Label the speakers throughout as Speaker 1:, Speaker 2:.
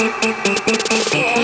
Speaker 1: Yeah.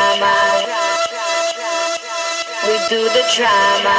Speaker 1: drama. We do the drama.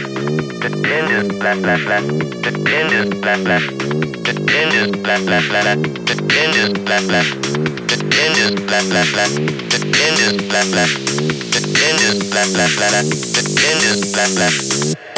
Speaker 1: backlash. Dependent backlash. Dependent backlash. Dependent backlash. Dependent backlash. Dependent backlash. Dependent backlash. Dependent backlash. Dependent backlash.